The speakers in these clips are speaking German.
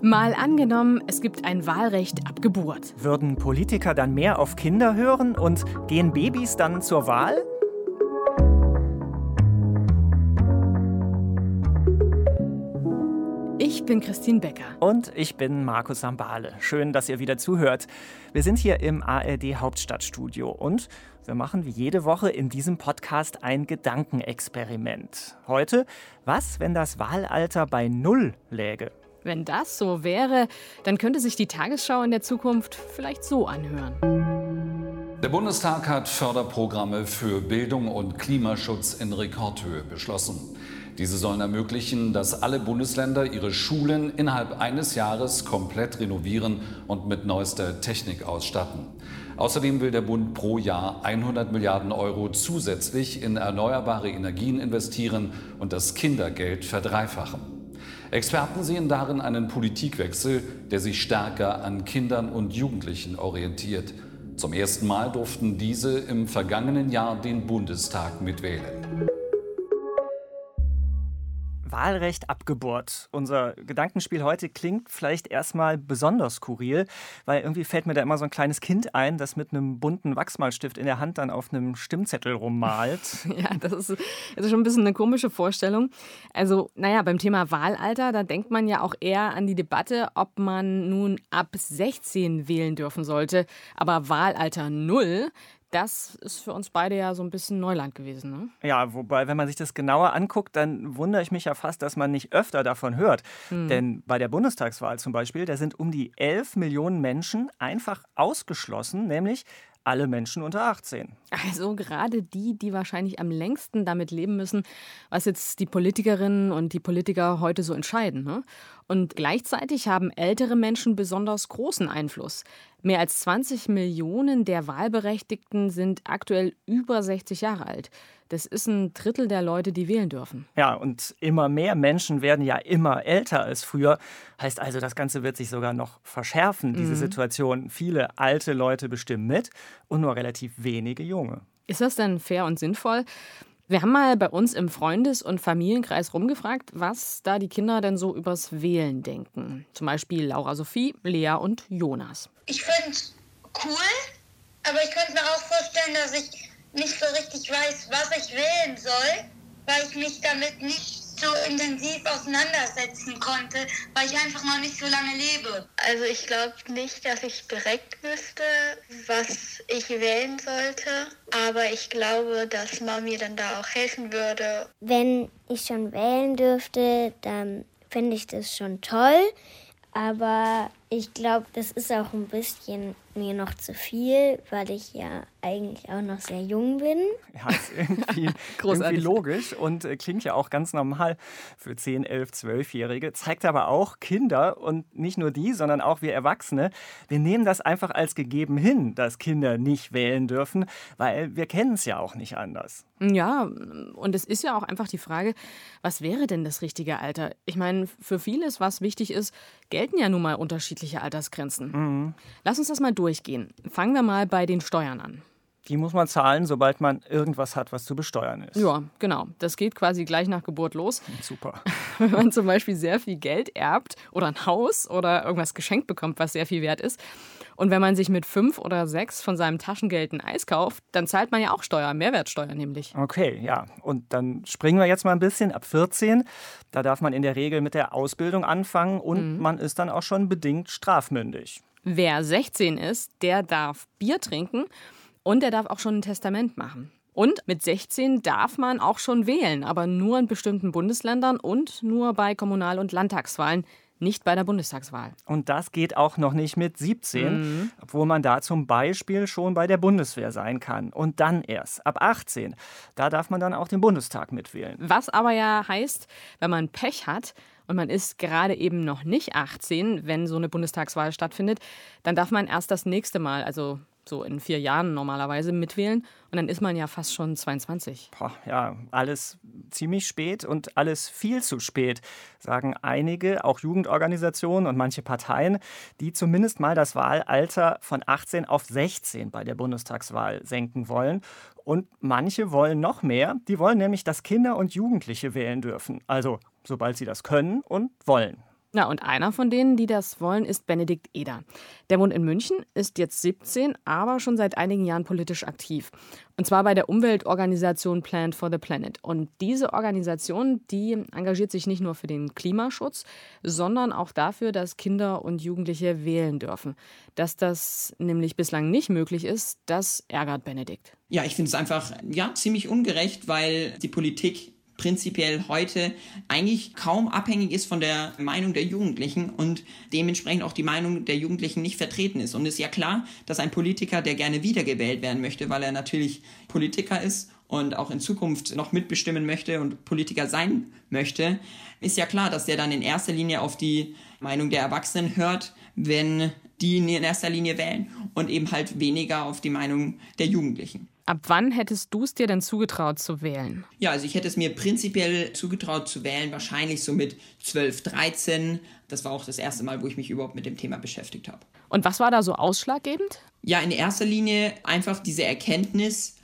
Mal angenommen, es gibt ein Wahlrecht ab Geburt. Würden Politiker dann mehr auf Kinder hören und gehen Babys dann zur Wahl? Ich bin Christine Becker. Und ich bin Markus Sambale. Schön, dass ihr wieder zuhört. Wir sind hier im ARD Hauptstadtstudio und wir machen wie jede Woche in diesem Podcast ein Gedankenexperiment. Heute, was, wenn das Wahlalter bei Null läge? Wenn das so wäre, dann könnte sich die Tagesschau in der Zukunft vielleicht so anhören. Der Bundestag hat Förderprogramme für Bildung und Klimaschutz in Rekordhöhe beschlossen. Diese sollen ermöglichen, dass alle Bundesländer ihre Schulen innerhalb eines Jahres komplett renovieren und mit neuester Technik ausstatten. Außerdem will der Bund pro Jahr 100 Milliarden Euro zusätzlich in erneuerbare Energien investieren und das Kindergeld verdreifachen. Experten sehen darin einen Politikwechsel, der sich stärker an Kindern und Jugendlichen orientiert. Zum ersten Mal durften diese im vergangenen Jahr den Bundestag mitwählen. Wahlrecht ab Geburt. Unser Gedankenspiel heute klingt vielleicht erstmal besonders skurril, weil irgendwie fällt mir da immer so ein kleines Kind ein, das mit einem bunten Wachsmalstift in der Hand dann auf einem Stimmzettel rummalt. ja, das ist, das ist schon ein bisschen eine komische Vorstellung. Also, naja, beim Thema Wahlalter, da denkt man ja auch eher an die Debatte, ob man nun ab 16 wählen dürfen sollte. Aber Wahlalter null, das ist für uns beide ja so ein bisschen Neuland gewesen. Ne? Ja, wobei, wenn man sich das genauer anguckt, dann wundere ich mich ja fast, dass man nicht öfter davon hört. Hm. Denn bei der Bundestagswahl zum Beispiel, da sind um die 11 Millionen Menschen einfach ausgeschlossen, nämlich alle Menschen unter 18. Also gerade die, die wahrscheinlich am längsten damit leben müssen, was jetzt die Politikerinnen und die Politiker heute so entscheiden. Ne? Und gleichzeitig haben ältere Menschen besonders großen Einfluss. Mehr als 20 Millionen der Wahlberechtigten sind aktuell über 60 Jahre alt. Das ist ein Drittel der Leute, die wählen dürfen. Ja, und immer mehr Menschen werden ja immer älter als früher. Heißt also, das Ganze wird sich sogar noch verschärfen, diese mhm. Situation. Viele alte Leute bestimmen mit und nur relativ wenige junge. Ist das denn fair und sinnvoll? Wir haben mal bei uns im Freundes- und Familienkreis rumgefragt, was da die Kinder denn so übers Wählen denken. Zum Beispiel Laura Sophie, Lea und Jonas. Ich finde es cool, aber ich könnte mir auch vorstellen, dass ich nicht so richtig weiß, was ich wählen soll, weil ich mich damit nicht so intensiv auseinandersetzen konnte, weil ich einfach noch nicht so lange lebe. Also ich glaube nicht, dass ich direkt wüsste, was ich wählen sollte, aber ich glaube, dass Mama mir dann da auch helfen würde. Wenn ich schon wählen dürfte, dann finde ich das schon toll, aber ich glaube, das ist auch ein bisschen mir noch zu viel, weil ich ja eigentlich auch noch sehr jung bin. Ja, ist irgendwie, irgendwie logisch und äh, klingt ja auch ganz normal für 10, 11, 12-Jährige. Zeigt aber auch Kinder und nicht nur die, sondern auch wir Erwachsene. Wir nehmen das einfach als gegeben hin, dass Kinder nicht wählen dürfen, weil wir kennen es ja auch nicht anders. Ja, und es ist ja auch einfach die Frage, was wäre denn das richtige Alter? Ich meine, für vieles, was wichtig ist, gelten ja nun mal unterschiedliche Altersgrenzen. Mhm. Lass uns das mal durchgehen. Fangen wir mal bei den Steuern an. Die muss man zahlen, sobald man irgendwas hat, was zu besteuern ist. Ja, genau. Das geht quasi gleich nach Geburt los. Super. Wenn man zum Beispiel sehr viel Geld erbt oder ein Haus oder irgendwas geschenkt bekommt, was sehr viel wert ist. Und wenn man sich mit fünf oder sechs von seinem Taschengeld ein Eis kauft, dann zahlt man ja auch Steuer, Mehrwertsteuer nämlich. Okay, ja. Und dann springen wir jetzt mal ein bisschen ab 14. Da darf man in der Regel mit der Ausbildung anfangen und mhm. man ist dann auch schon bedingt strafmündig. Wer 16 ist, der darf Bier trinken und er darf auch schon ein Testament machen. Und mit 16 darf man auch schon wählen, aber nur in bestimmten Bundesländern und nur bei Kommunal- und Landtagswahlen, nicht bei der Bundestagswahl. Und das geht auch noch nicht mit 17, mhm. obwohl man da zum Beispiel schon bei der Bundeswehr sein kann. Und dann erst ab 18, da darf man dann auch den Bundestag mitwählen. Was aber ja heißt, wenn man Pech hat, und man ist gerade eben noch nicht 18, wenn so eine Bundestagswahl stattfindet, dann darf man erst das nächste Mal, also so in vier Jahren normalerweise mitwählen. Und dann ist man ja fast schon 22. Boah, ja, alles ziemlich spät und alles viel zu spät, sagen einige, auch Jugendorganisationen und manche Parteien, die zumindest mal das Wahlalter von 18 auf 16 bei der Bundestagswahl senken wollen. Und manche wollen noch mehr. Die wollen nämlich, dass Kinder und Jugendliche wählen dürfen. Also sobald sie das können und wollen. Na, und einer von denen, die das wollen, ist Benedikt Eder. Der wohnt in München, ist jetzt 17, aber schon seit einigen Jahren politisch aktiv. Und zwar bei der Umweltorganisation Plant for the Planet. Und diese Organisation, die engagiert sich nicht nur für den Klimaschutz, sondern auch dafür, dass Kinder und Jugendliche wählen dürfen. Dass das nämlich bislang nicht möglich ist, das ärgert Benedikt. Ja, ich finde es einfach ja, ziemlich ungerecht, weil die Politik prinzipiell heute eigentlich kaum abhängig ist von der Meinung der Jugendlichen und dementsprechend auch die Meinung der Jugendlichen nicht vertreten ist. Und es ist ja klar, dass ein Politiker, der gerne wiedergewählt werden möchte, weil er natürlich Politiker ist und auch in Zukunft noch mitbestimmen möchte und Politiker sein möchte, ist ja klar, dass der dann in erster Linie auf die Meinung der Erwachsenen hört, wenn die in erster Linie wählen und eben halt weniger auf die Meinung der Jugendlichen. Ab wann hättest du es dir denn zugetraut zu wählen? Ja, also ich hätte es mir prinzipiell zugetraut zu wählen, wahrscheinlich so mit 12, 13. Das war auch das erste Mal, wo ich mich überhaupt mit dem Thema beschäftigt habe. Und was war da so ausschlaggebend? Ja, in erster Linie einfach diese Erkenntnis,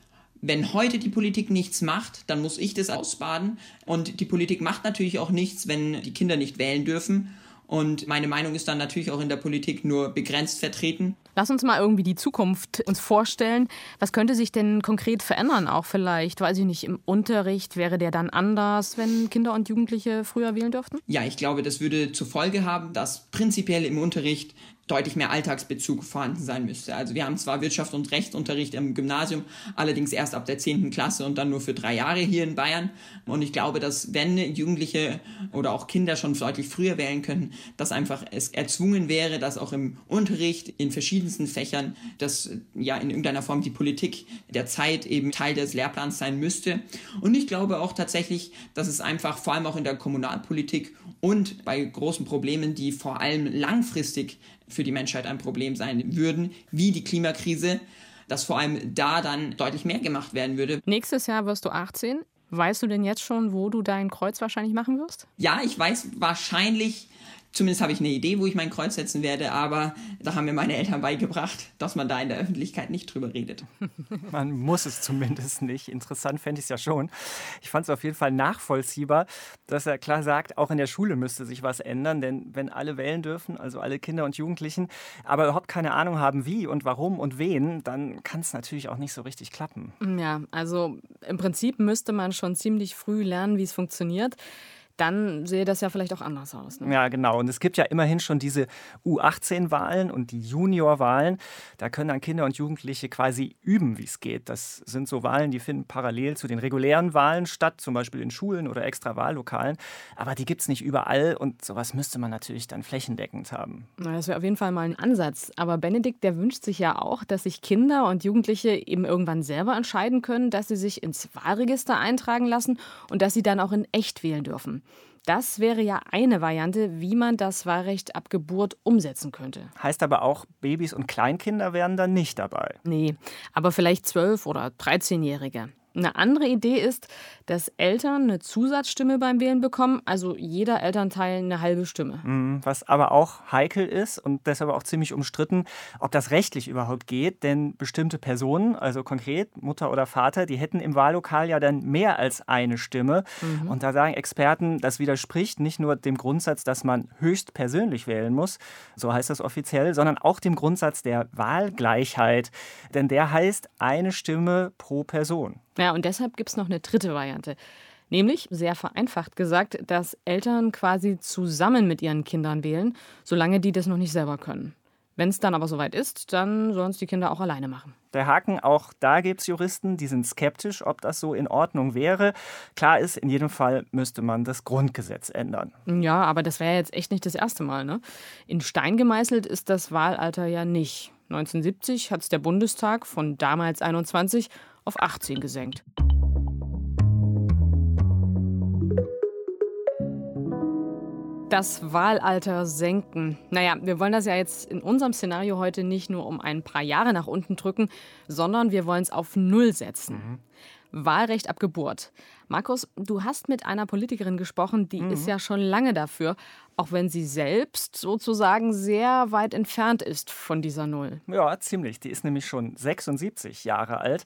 wenn heute die Politik nichts macht, dann muss ich das ausbaden. Und die Politik macht natürlich auch nichts, wenn die Kinder nicht wählen dürfen. Und meine Meinung ist dann natürlich auch in der Politik nur begrenzt vertreten. Lass uns mal irgendwie die Zukunft uns vorstellen. Was könnte sich denn konkret verändern? Auch vielleicht, weiß ich nicht, im Unterricht wäre der dann anders, wenn Kinder und Jugendliche früher wählen dürften? Ja, ich glaube, das würde zur Folge haben, dass prinzipiell im Unterricht deutlich mehr Alltagsbezug vorhanden sein müsste. Also wir haben zwar Wirtschaft und Rechtsunterricht im Gymnasium, allerdings erst ab der 10. Klasse und dann nur für drei Jahre hier in Bayern. Und ich glaube, dass wenn Jugendliche oder auch Kinder schon deutlich früher wählen könnten, dass einfach es erzwungen wäre, dass auch im Unterricht in verschiedensten Fächern, dass ja in irgendeiner Form die Politik der Zeit eben Teil des Lehrplans sein müsste. Und ich glaube auch tatsächlich, dass es einfach vor allem auch in der Kommunalpolitik und bei großen Problemen, die vor allem langfristig für die Menschheit ein Problem sein würden, wie die Klimakrise, dass vor allem da dann deutlich mehr gemacht werden würde. Nächstes Jahr wirst du 18. Weißt du denn jetzt schon, wo du dein Kreuz wahrscheinlich machen wirst? Ja, ich weiß wahrscheinlich Zumindest habe ich eine Idee, wo ich mein Kreuz setzen werde, aber da haben mir meine Eltern beigebracht, dass man da in der Öffentlichkeit nicht drüber redet. Man muss es zumindest nicht. Interessant fände ich es ja schon. Ich fand es auf jeden Fall nachvollziehbar, dass er klar sagt, auch in der Schule müsste sich was ändern, denn wenn alle wählen dürfen, also alle Kinder und Jugendlichen, aber überhaupt keine Ahnung haben, wie und warum und wen, dann kann es natürlich auch nicht so richtig klappen. Ja, also im Prinzip müsste man schon ziemlich früh lernen, wie es funktioniert dann sehe das ja vielleicht auch anders aus. Ne? Ja, genau. Und es gibt ja immerhin schon diese U18-Wahlen und die Junior-Wahlen. Da können dann Kinder und Jugendliche quasi üben, wie es geht. Das sind so Wahlen, die finden parallel zu den regulären Wahlen statt, zum Beispiel in Schulen oder extra Wahllokalen. Aber die gibt es nicht überall und sowas müsste man natürlich dann flächendeckend haben. Na, das wäre auf jeden Fall mal ein Ansatz. Aber Benedikt, der wünscht sich ja auch, dass sich Kinder und Jugendliche eben irgendwann selber entscheiden können, dass sie sich ins Wahlregister eintragen lassen und dass sie dann auch in echt wählen dürfen. Das wäre ja eine Variante, wie man das Wahlrecht ab Geburt umsetzen könnte. Heißt aber auch, Babys und Kleinkinder wären dann nicht dabei. Nee, aber vielleicht 12- oder 13-Jährige. Eine andere Idee ist, dass Eltern eine Zusatzstimme beim Wählen bekommen, also jeder Elternteil eine halbe Stimme. Mhm, was aber auch heikel ist und deshalb auch ziemlich umstritten, ob das rechtlich überhaupt geht, denn bestimmte Personen, also konkret Mutter oder Vater, die hätten im Wahllokal ja dann mehr als eine Stimme. Mhm. Und da sagen Experten, das widerspricht nicht nur dem Grundsatz, dass man höchst persönlich wählen muss, so heißt das offiziell, sondern auch dem Grundsatz der Wahlgleichheit. Denn der heißt eine Stimme pro Person. Ja, und deshalb gibt es noch eine dritte Variante. Nämlich, sehr vereinfacht gesagt, dass Eltern quasi zusammen mit ihren Kindern wählen, solange die das noch nicht selber können. Wenn es dann aber soweit ist, dann sollen es die Kinder auch alleine machen. Der Haken, auch da gibt es Juristen, die sind skeptisch, ob das so in Ordnung wäre. Klar ist, in jedem Fall müsste man das Grundgesetz ändern. Ja, aber das wäre jetzt echt nicht das erste Mal. Ne? In Stein gemeißelt ist das Wahlalter ja nicht. 1970 hat es der Bundestag von damals 21 auf 18 gesenkt. Das Wahlalter senken. Naja, wir wollen das ja jetzt in unserem Szenario heute nicht nur um ein paar Jahre nach unten drücken, sondern wir wollen es auf Null setzen. Mhm. Wahlrecht ab Geburt. Markus, du hast mit einer Politikerin gesprochen, die mhm. ist ja schon lange dafür, auch wenn sie selbst sozusagen sehr weit entfernt ist von dieser Null. Ja, ziemlich. Die ist nämlich schon 76 Jahre alt,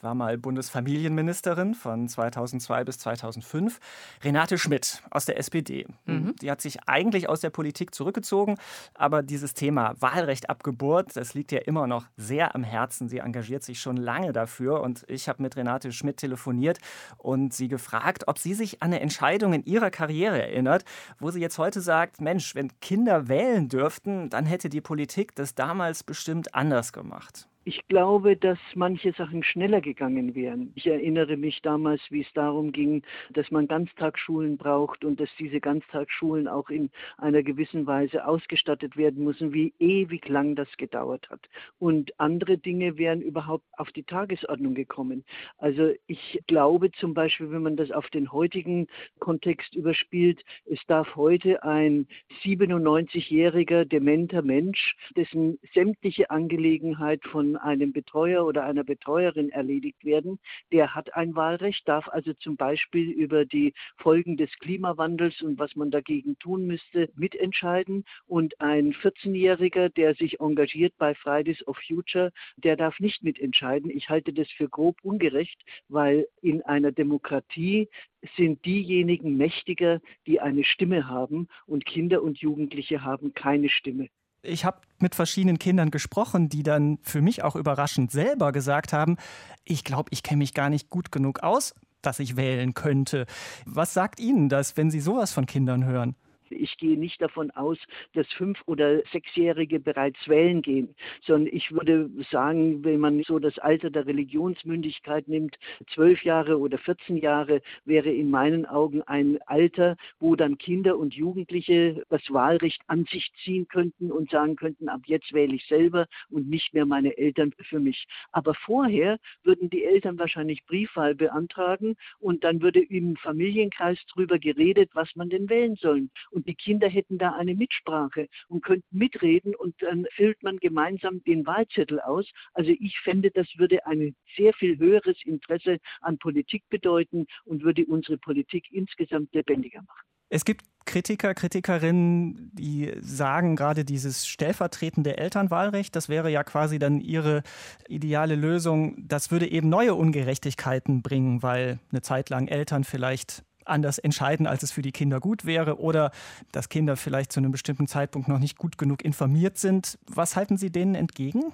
war mal Bundesfamilienministerin von 2002 bis 2005. Renate Schmidt aus der SPD. Mhm. Die hat sich eigentlich aus der Politik zurückgezogen, aber dieses Thema Wahlrecht ab Geburt, das liegt ihr immer noch sehr am Herzen. Sie engagiert sich schon lange dafür und ich habe mit Renate Schmidt telefoniert und sie gefragt, ob sie sich an eine Entscheidung in ihrer Karriere erinnert, wo sie jetzt heute sagt, Mensch, wenn Kinder wählen dürften, dann hätte die Politik das damals bestimmt anders gemacht. Ich glaube, dass manche Sachen schneller gegangen wären. Ich erinnere mich damals, wie es darum ging, dass man Ganztagsschulen braucht und dass diese Ganztagsschulen auch in einer gewissen Weise ausgestattet werden müssen, wie ewig lang das gedauert hat. Und andere Dinge wären überhaupt auf die Tagesordnung gekommen. Also ich glaube zum Beispiel, wenn man das auf den heutigen Kontext überspielt, es darf heute ein 97-jähriger dementer Mensch, dessen sämtliche Angelegenheit von einem Betreuer oder einer Betreuerin erledigt werden. Der hat ein Wahlrecht, darf also zum Beispiel über die Folgen des Klimawandels und was man dagegen tun müsste, mitentscheiden. Und ein 14-Jähriger, der sich engagiert bei Fridays of Future, der darf nicht mitentscheiden. Ich halte das für grob ungerecht, weil in einer Demokratie sind diejenigen mächtiger, die eine Stimme haben und Kinder und Jugendliche haben keine Stimme. Ich habe mit verschiedenen Kindern gesprochen, die dann für mich auch überraschend selber gesagt haben, ich glaube, ich kenne mich gar nicht gut genug aus, dass ich wählen könnte. Was sagt Ihnen das, wenn Sie sowas von Kindern hören? Ich gehe nicht davon aus, dass Fünf- oder Sechsjährige bereits wählen gehen, sondern ich würde sagen, wenn man so das Alter der Religionsmündigkeit nimmt, zwölf Jahre oder 14 Jahre wäre in meinen Augen ein Alter, wo dann Kinder und Jugendliche das Wahlrecht an sich ziehen könnten und sagen könnten, ab jetzt wähle ich selber und nicht mehr meine Eltern für mich. Aber vorher würden die Eltern wahrscheinlich Briefwahl beantragen und dann würde im Familienkreis darüber geredet, was man denn wählen soll. Und und die Kinder hätten da eine Mitsprache und könnten mitreden und dann füllt man gemeinsam den Wahlzettel aus. Also ich fände, das würde ein sehr viel höheres Interesse an Politik bedeuten und würde unsere Politik insgesamt lebendiger machen. Es gibt Kritiker, Kritikerinnen, die sagen, gerade dieses stellvertretende Elternwahlrecht, das wäre ja quasi dann ihre ideale Lösung. Das würde eben neue Ungerechtigkeiten bringen, weil eine Zeit lang Eltern vielleicht anders entscheiden, als es für die Kinder gut wäre oder dass Kinder vielleicht zu einem bestimmten Zeitpunkt noch nicht gut genug informiert sind. Was halten Sie denen entgegen?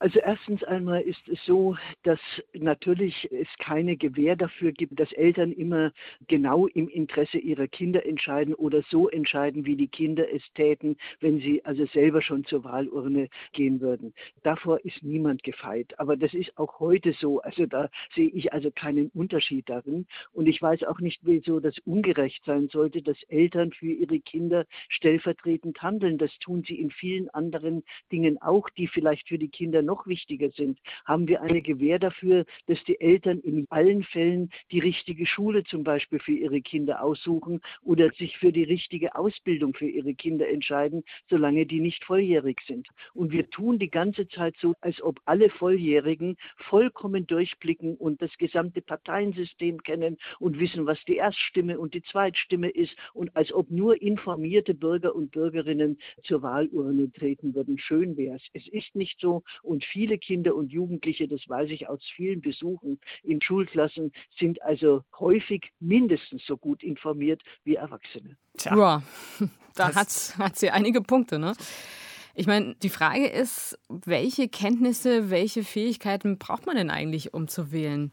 Also erstens einmal ist es so, dass natürlich es keine Gewähr dafür gibt, dass Eltern immer genau im Interesse ihrer Kinder entscheiden oder so entscheiden, wie die Kinder es täten, wenn sie also selber schon zur Wahlurne gehen würden. Davor ist niemand gefeit. Aber das ist auch heute so. Also da sehe ich also keinen Unterschied darin. Und ich weiß auch nicht, wieso das ungerecht sein sollte, dass Eltern für ihre Kinder stellvertretend handeln. Das tun sie in vielen anderen Dingen auch, die vielleicht für die Kinder noch wichtiger sind, haben wir eine Gewähr dafür, dass die Eltern in allen Fällen die richtige Schule zum Beispiel für ihre Kinder aussuchen oder sich für die richtige Ausbildung für ihre Kinder entscheiden, solange die nicht volljährig sind. Und wir tun die ganze Zeit so, als ob alle Volljährigen vollkommen durchblicken und das gesamte Parteiensystem kennen und wissen, was die Erststimme und die Zweitstimme ist und als ob nur informierte Bürger und Bürgerinnen zur Wahlurne treten würden. Schön wäre es. Es ist nicht so und und viele Kinder und Jugendliche, das weiß ich aus vielen Besuchen in Schulklassen, sind also häufig mindestens so gut informiert wie Erwachsene. Tja, ja, da hat, hat sie einige Punkte, ne? Ich meine, die Frage ist, welche Kenntnisse, welche Fähigkeiten braucht man denn eigentlich, um zu wählen?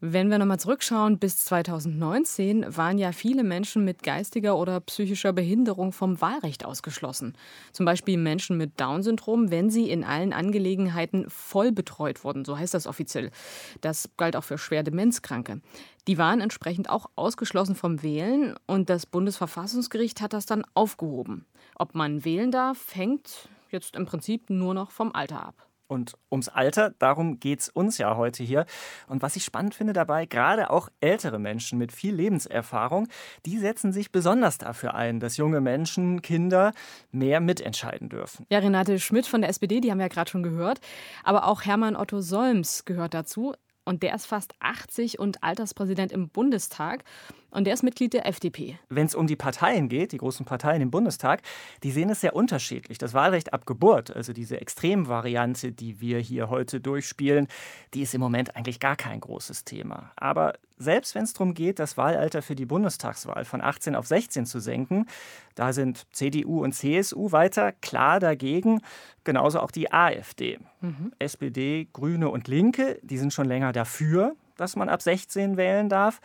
Wenn wir nochmal zurückschauen, bis 2019 waren ja viele Menschen mit geistiger oder psychischer Behinderung vom Wahlrecht ausgeschlossen. Zum Beispiel Menschen mit Down-Syndrom, wenn sie in allen Angelegenheiten voll betreut wurden, so heißt das offiziell. Das galt auch für schwer Demenzkranke. Die waren entsprechend auch ausgeschlossen vom Wählen und das Bundesverfassungsgericht hat das dann aufgehoben. Ob man wählen darf, hängt jetzt im Prinzip nur noch vom Alter ab und ums Alter. Darum geht es uns ja heute hier. Und was ich spannend finde dabei, gerade auch ältere Menschen mit viel Lebenserfahrung, die setzen sich besonders dafür ein, dass junge Menschen, Kinder mehr mitentscheiden dürfen. Ja, Renate Schmidt von der SPD, die haben wir ja gerade schon gehört. Aber auch Hermann Otto Solms gehört dazu. Und der ist fast 80 und Alterspräsident im Bundestag und der ist Mitglied der FDP. Wenn es um die Parteien geht, die großen Parteien im Bundestag, die sehen es sehr unterschiedlich. Das Wahlrecht ab Geburt, also diese Extremvariante, die wir hier heute durchspielen, die ist im Moment eigentlich gar kein großes Thema. Aber selbst wenn es darum geht, das Wahlalter für die Bundestagswahl von 18 auf 16 zu senken, da sind CDU und CSU weiter klar dagegen, genauso auch die AfD. Mhm. SPD, Grüne und Linke, die sind schon länger dafür, dass man ab 16 wählen darf.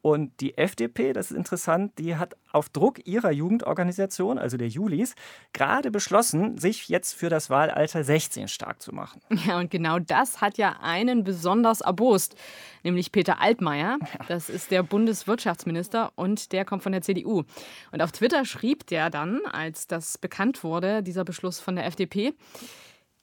Und die FDP, das ist interessant, die hat auf Druck ihrer Jugendorganisation, also der Julis, gerade beschlossen, sich jetzt für das Wahlalter 16 stark zu machen. Ja, und genau das hat ja einen besonders erbost, nämlich Peter Altmaier. Das ist der Bundeswirtschaftsminister und der kommt von der CDU. Und auf Twitter schrieb der dann, als das bekannt wurde, dieser Beschluss von der FDP,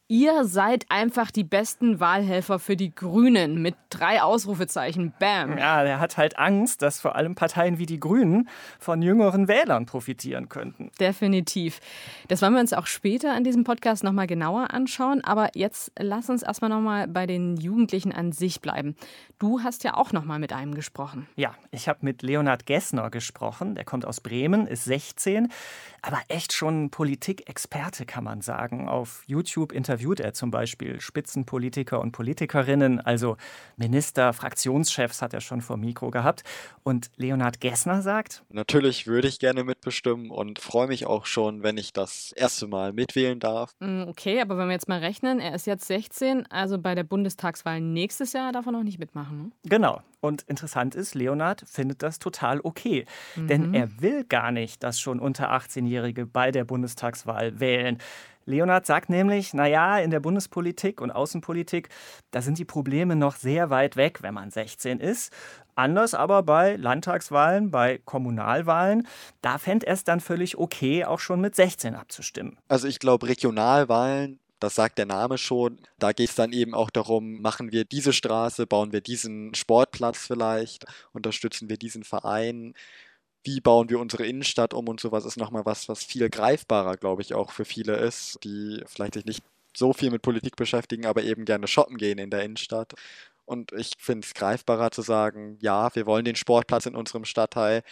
Ihr seid einfach die besten Wahlhelfer für die Grünen mit drei Ausrufezeichen. Bam. Ja, der hat halt Angst, dass vor allem Parteien wie die Grünen von jüngeren Wählern profitieren könnten. Definitiv. Das wollen wir uns auch später in diesem Podcast nochmal genauer anschauen. Aber jetzt lass uns erstmal nochmal bei den Jugendlichen an sich bleiben. Du hast ja auch nochmal mit einem gesprochen. Ja, ich habe mit Leonhard Gessner gesprochen. Der kommt aus Bremen, ist 16, aber echt schon Politikexperte, kann man sagen. Auf YouTube interviewt interviewt er zum Beispiel Spitzenpolitiker und Politikerinnen, also Minister, Fraktionschefs hat er schon vor Mikro gehabt. Und Leonhard Gessner sagt, Natürlich würde ich gerne mitbestimmen und freue mich auch schon, wenn ich das erste Mal mitwählen darf. Mm, okay, aber wenn wir jetzt mal rechnen, er ist jetzt 16, also bei der Bundestagswahl nächstes Jahr darf er noch nicht mitmachen. Ne? Genau. Und interessant ist, Leonhard findet das total okay. Mhm. Denn er will gar nicht, dass schon unter 18-Jährige bei der Bundestagswahl wählen. Leonhard sagt nämlich, naja, in der Bundespolitik und Außenpolitik, da sind die Probleme noch sehr weit weg, wenn man 16 ist. Anders aber bei Landtagswahlen, bei Kommunalwahlen, da fände er es dann völlig okay, auch schon mit 16 abzustimmen. Also ich glaube, Regionalwahlen das sagt der Name schon. Da geht es dann eben auch darum, machen wir diese Straße, bauen wir diesen Sportplatz vielleicht, unterstützen wir diesen Verein wie bauen wir unsere Innenstadt um und sowas ist nochmal was, was viel greifbarer, glaube ich, auch für viele ist, die vielleicht sich nicht so viel mit Politik beschäftigen, aber eben gerne shoppen gehen in der Innenstadt. Und ich finde es greifbarer zu sagen, ja, wir wollen den Sportplatz in unserem Stadtteil,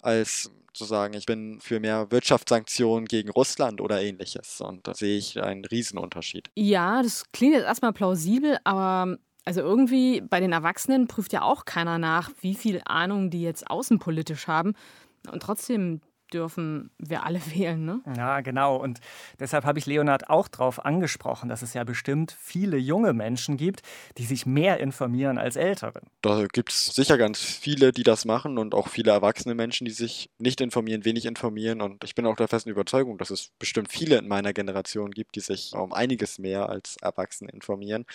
als zu sagen, ich bin für mehr Wirtschaftssanktionen gegen Russland oder ähnliches. Und da sehe ich einen Riesenunterschied. Ja, das klingt jetzt erstmal plausibel, aber also irgendwie bei den Erwachsenen prüft ja auch keiner nach, wie viel Ahnung die jetzt außenpolitisch haben. Und trotzdem dürfen wir alle wählen, ne? Ja, genau. Und deshalb habe ich Leonhard auch darauf angesprochen, dass es ja bestimmt viele junge Menschen gibt, die sich mehr informieren als ältere. Da gibt es sicher ganz viele, die das machen und auch viele erwachsene Menschen, die sich nicht informieren, wenig informieren. Und ich bin auch der festen Überzeugung, dass es bestimmt viele in meiner Generation gibt, die sich um einiges mehr als Erwachsene informieren.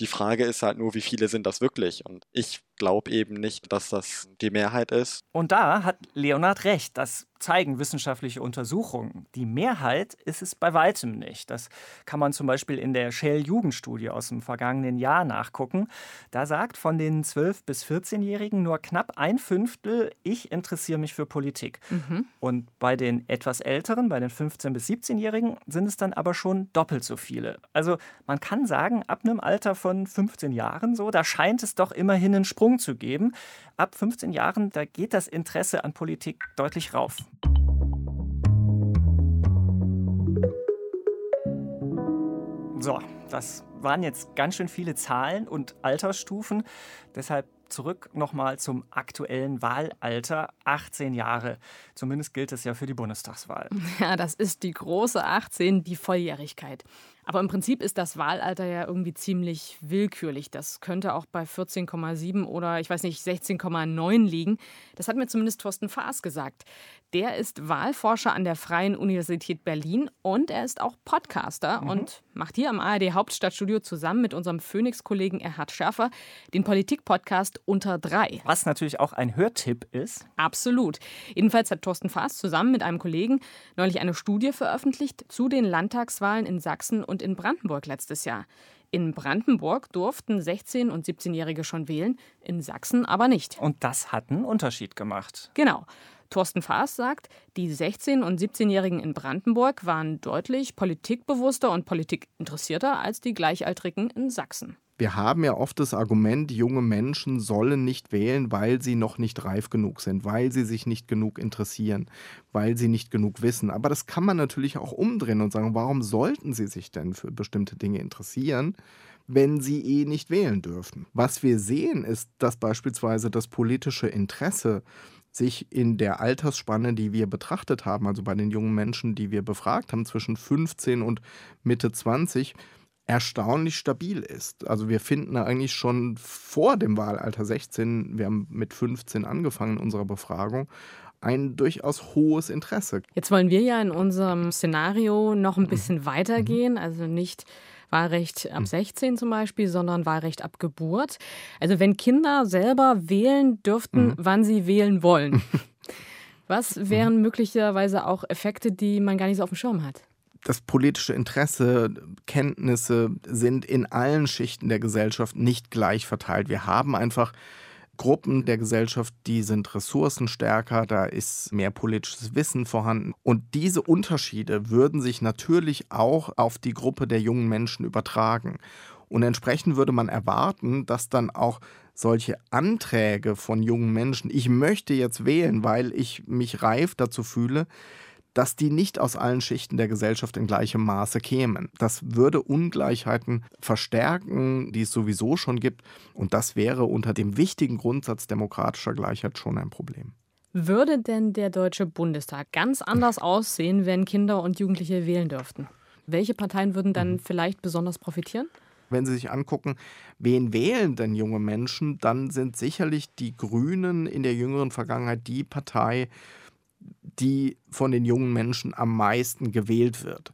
Die Frage ist halt nur, wie viele sind das wirklich? Und ich glaube eben nicht, dass das die Mehrheit ist. Und da hat Leonhard recht. Das zeigen wissenschaftliche Untersuchungen. Die Mehrheit ist es bei weitem nicht. Das kann man zum Beispiel in der Shell-Jugendstudie aus dem vergangenen Jahr nachgucken. Da sagt von den 12- bis 14-Jährigen nur knapp ein Fünftel, ich interessiere mich für Politik. Mhm. Und bei den etwas älteren, bei den 15- bis 17-Jährigen, sind es dann aber schon doppelt so viele. Also man kann sagen, ab einem Alter von 15 Jahren so, da scheint es doch immerhin einen Sprung zu geben. Ab 15 Jahren, da geht das Interesse an Politik deutlich rauf. So, das waren jetzt ganz schön viele Zahlen und Altersstufen. Deshalb zurück nochmal zum aktuellen Wahlalter. 18 Jahre. Zumindest gilt es ja für die Bundestagswahl. Ja, das ist die große 18, die Volljährigkeit. Aber im Prinzip ist das Wahlalter ja irgendwie ziemlich willkürlich. Das könnte auch bei 14,7 oder ich weiß nicht, 16,9 liegen. Das hat mir zumindest Thorsten Faas gesagt. Der ist Wahlforscher an der Freien Universität Berlin und er ist auch Podcaster mhm. und macht hier am ARD Hauptstadtstudio zusammen mit unserem Phoenix-Kollegen Erhard Schärfer den Politik-Podcast Unter drei. Was natürlich auch ein Hörtipp ist. Absolut. Jedenfalls hat Thorsten Faas zusammen mit einem Kollegen neulich eine Studie veröffentlicht zu den Landtagswahlen in Sachsen und in Brandenburg letztes Jahr. In Brandenburg durften 16- und 17-Jährige schon wählen, in Sachsen aber nicht. Und das hat einen Unterschied gemacht. Genau. Thorsten Faas sagt, die 16- und 17-Jährigen in Brandenburg waren deutlich politikbewusster und politikinteressierter als die Gleichaltrigen in Sachsen. Wir haben ja oft das Argument, junge Menschen sollen nicht wählen, weil sie noch nicht reif genug sind, weil sie sich nicht genug interessieren, weil sie nicht genug wissen. Aber das kann man natürlich auch umdrehen und sagen, warum sollten sie sich denn für bestimmte Dinge interessieren? wenn sie eh nicht wählen dürfen. Was wir sehen, ist, dass beispielsweise das politische Interesse sich in der Altersspanne, die wir betrachtet haben, also bei den jungen Menschen, die wir befragt haben, zwischen 15 und Mitte 20, erstaunlich stabil ist. Also wir finden eigentlich schon vor dem Wahlalter 16, wir haben mit 15 angefangen in unserer Befragung, ein durchaus hohes Interesse. Jetzt wollen wir ja in unserem Szenario noch ein bisschen mhm. weitergehen, also nicht Wahlrecht ab 16 mhm. zum Beispiel, sondern Wahlrecht ab Geburt. Also wenn Kinder selber wählen dürften, mhm. wann sie wählen wollen. Was wären möglicherweise auch Effekte, die man gar nicht so auf dem Schirm hat? Das politische Interesse, Kenntnisse sind in allen Schichten der Gesellschaft nicht gleich verteilt. Wir haben einfach Gruppen der Gesellschaft, die sind ressourcenstärker, da ist mehr politisches Wissen vorhanden. Und diese Unterschiede würden sich natürlich auch auf die Gruppe der jungen Menschen übertragen. Und entsprechend würde man erwarten, dass dann auch solche Anträge von jungen Menschen, ich möchte jetzt wählen, weil ich mich reif dazu fühle, dass die nicht aus allen Schichten der Gesellschaft in gleichem Maße kämen. Das würde Ungleichheiten verstärken, die es sowieso schon gibt. Und das wäre unter dem wichtigen Grundsatz demokratischer Gleichheit schon ein Problem. Würde denn der Deutsche Bundestag ganz anders aussehen, wenn Kinder und Jugendliche wählen dürften? Welche Parteien würden dann mhm. vielleicht besonders profitieren? Wenn Sie sich angucken, wen wählen denn junge Menschen, dann sind sicherlich die Grünen in der jüngeren Vergangenheit die Partei, die von den jungen Menschen am meisten gewählt wird.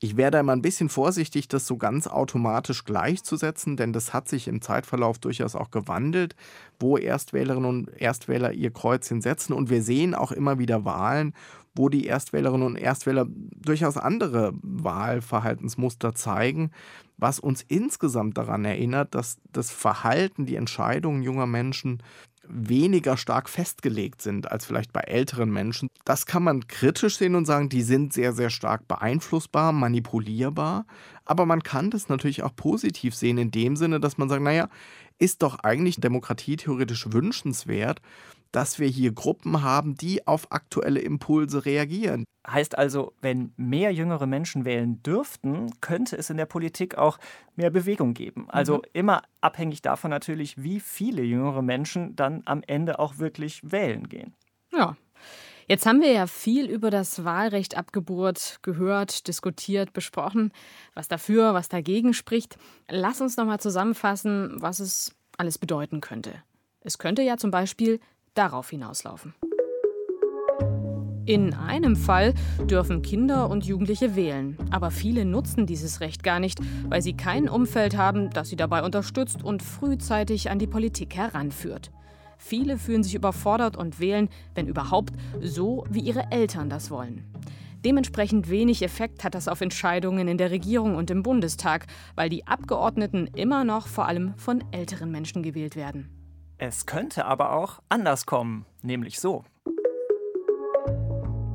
Ich wäre da immer ein bisschen vorsichtig, das so ganz automatisch gleichzusetzen, denn das hat sich im Zeitverlauf durchaus auch gewandelt, wo Erstwählerinnen und Erstwähler ihr Kreuzchen setzen. Und wir sehen auch immer wieder Wahlen, wo die Erstwählerinnen und Erstwähler durchaus andere Wahlverhaltensmuster zeigen, was uns insgesamt daran erinnert, dass das Verhalten, die Entscheidungen junger Menschen weniger stark festgelegt sind als vielleicht bei älteren Menschen. Das kann man kritisch sehen und sagen, die sind sehr, sehr stark beeinflussbar, manipulierbar. Aber man kann das natürlich auch positiv sehen in dem Sinne, dass man sagt, naja, ist doch eigentlich Demokratie theoretisch wünschenswert, dass wir hier Gruppen haben, die auf aktuelle Impulse reagieren. Heißt also, wenn mehr jüngere Menschen wählen dürften, könnte es in der Politik auch mehr Bewegung geben. Also mhm. immer abhängig davon natürlich, wie viele jüngere Menschen dann am Ende auch wirklich wählen gehen. Ja. Jetzt haben wir ja viel über das Wahlrecht ab Geburt gehört, diskutiert, besprochen, was dafür, was dagegen spricht. Lass uns noch mal zusammenfassen, was es alles bedeuten könnte. Es könnte ja zum Beispiel darauf hinauslaufen. In einem Fall dürfen Kinder und Jugendliche wählen, aber viele nutzen dieses Recht gar nicht, weil sie kein Umfeld haben, das sie dabei unterstützt und frühzeitig an die Politik heranführt. Viele fühlen sich überfordert und wählen, wenn überhaupt, so wie ihre Eltern das wollen. Dementsprechend wenig Effekt hat das auf Entscheidungen in der Regierung und im Bundestag, weil die Abgeordneten immer noch vor allem von älteren Menschen gewählt werden. Es könnte aber auch anders kommen, nämlich so.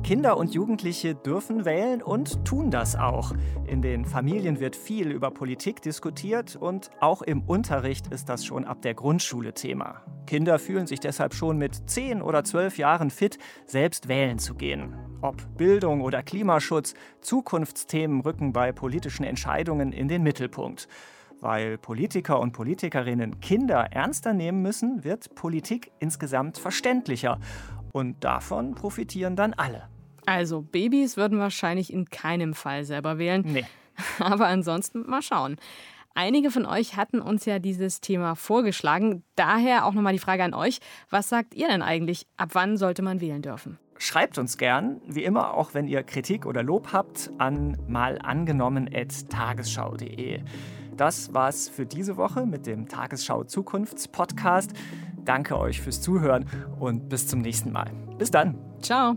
Kinder und Jugendliche dürfen wählen und tun das auch. In den Familien wird viel über Politik diskutiert und auch im Unterricht ist das schon ab der Grundschule Thema. Kinder fühlen sich deshalb schon mit 10 oder 12 Jahren fit, selbst wählen zu gehen. Ob Bildung oder Klimaschutz, Zukunftsthemen rücken bei politischen Entscheidungen in den Mittelpunkt. Weil Politiker und Politikerinnen Kinder ernster nehmen müssen, wird Politik insgesamt verständlicher. Und davon profitieren dann alle. Also Babys würden wahrscheinlich in keinem Fall selber wählen. Nee. Aber ansonsten mal schauen. Einige von euch hatten uns ja dieses Thema vorgeschlagen. Daher auch nochmal die Frage an euch. Was sagt ihr denn eigentlich? Ab wann sollte man wählen dürfen? Schreibt uns gern, wie immer, auch wenn ihr Kritik oder Lob habt, an malangenommen.tagesschau.de. Das war's für diese Woche mit dem Tagesschau Zukunfts Podcast. Danke euch fürs Zuhören und bis zum nächsten Mal. Bis dann. Ciao.